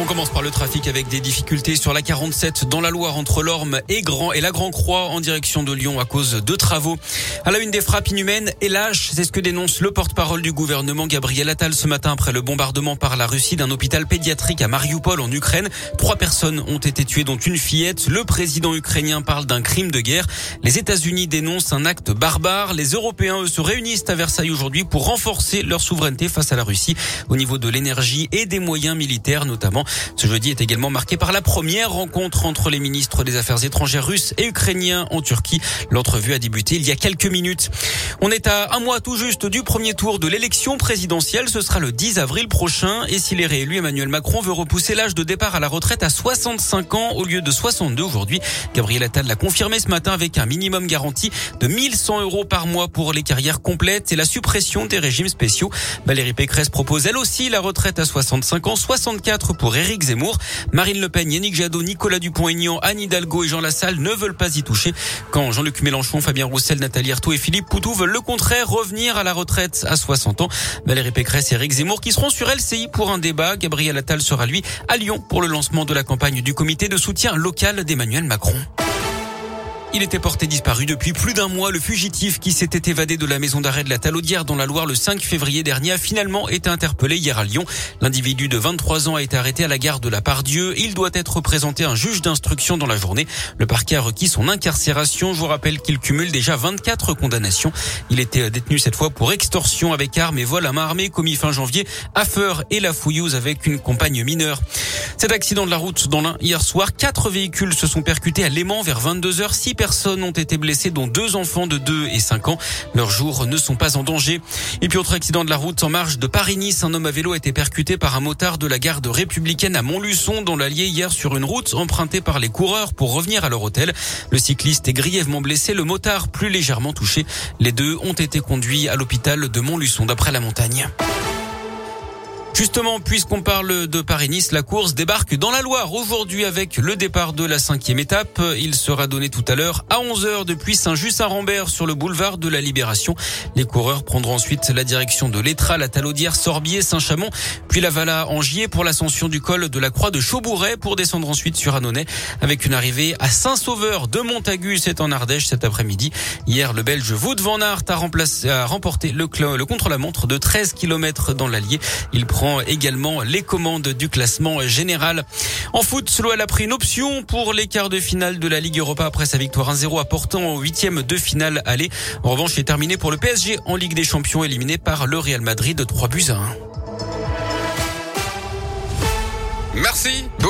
On commence par le trafic avec des difficultés sur la 47 dans la Loire entre l'Orme et Grand et la Grand Croix en direction de Lyon à cause de travaux. À la une des frappes inhumaines et lâches, c'est ce que dénonce le porte-parole du gouvernement Gabriel Attal ce matin après le bombardement par la Russie d'un hôpital pédiatrique à Mariupol en Ukraine. Trois personnes ont été tuées dont une fillette. Le président ukrainien parle d'un crime de guerre. Les États-Unis dénoncent un acte barbare. Les Européens eux se réunissent à Versailles aujourd'hui pour renforcer leur souveraineté face à la Russie au niveau de l'énergie et des moyens militaires notamment. Ce jeudi est également marqué par la première rencontre entre les ministres des Affaires étrangères russes et ukrainiens en Turquie. L'entrevue a débuté il y a quelques minutes. On est à un mois tout juste du premier tour de l'élection présidentielle. Ce sera le 10 avril prochain. Et s'il est réélu, Emmanuel Macron veut repousser l'âge de départ à la retraite à 65 ans au lieu de 62 aujourd'hui. Gabriel Attal l'a confirmé ce matin avec un minimum garanti de 1100 euros par mois pour les carrières complètes et la suppression des régimes spéciaux. Valérie Pécresse propose elle aussi la retraite à 65 ans, 64 pour Éric Zemmour. Marine Le Pen, Yannick Jadot, Nicolas Dupont-Aignan, Anne Hidalgo et Jean Lassalle ne veulent pas y toucher. Quand Jean-Luc Mélenchon, Fabien Roussel, Nathalie Arthaud et Philippe Poutou veulent le contraire, revenir à la retraite à 60 ans. Valérie Pécresse et Éric Zemmour qui seront sur LCI pour un débat. Gabriel Attal sera lui à Lyon pour le lancement de la campagne du comité de soutien local d'Emmanuel Macron. Il était porté disparu depuis plus d'un mois. Le fugitif qui s'était évadé de la maison d'arrêt de la Talaudière dans la Loire le 5 février dernier a finalement été interpellé hier à Lyon. L'individu de 23 ans a été arrêté à la gare de la Pardieu. Il doit être présenté à un juge d'instruction dans la journée. Le parquet a requis son incarcération. Je vous rappelle qu'il cumule déjà 24 condamnations. Il était détenu cette fois pour extorsion avec armes et vol à main armée commis fin janvier à Feur et la Fouillouse avec une compagne mineure. Cet accident de la route dans l'un hier soir, quatre véhicules se sont percutés à Léman vers 22 h Six personnes ont été blessées, dont deux enfants de 2 et 5 ans. Leurs jours ne sont pas en danger. Et puis autre accident de la route en marge de Paris-Nice, un homme à vélo a été percuté par un motard de la garde républicaine à Montluçon dans l'Allier hier sur une route empruntée par les coureurs pour revenir à leur hôtel. Le cycliste est grièvement blessé, le motard plus légèrement touché. Les deux ont été conduits à l'hôpital de Montluçon d'après la montagne. Justement, puisqu'on parle de Paris-Nice, la course débarque dans la Loire aujourd'hui avec le départ de la cinquième étape. Il sera donné tout à l'heure à 11h depuis Saint-Just-Saint-Rambert sur le boulevard de la Libération. Les coureurs prendront ensuite la direction de l'Étra, la Talaudière, Sorbier, Saint-Chamond, puis la Vala Angier pour l'ascension du col de la Croix de Chaubouret pour descendre ensuite sur Annonay avec une arrivée à Saint-Sauveur de Montagu, c'est en Ardèche cet après-midi. Hier, le Belge Wout van Aert a remporté le, le contre-la-montre de 13 km dans l'Allier. Il prend également les commandes du classement général. En foot, l'OL a pris une option pour les quarts de finale de la Ligue Europa après sa victoire 1-0 à Porto en huitième de finale aller. En revanche, il est terminé pour le PSG en Ligue des Champions éliminé par le Real Madrid de 3 buts à 1. Merci.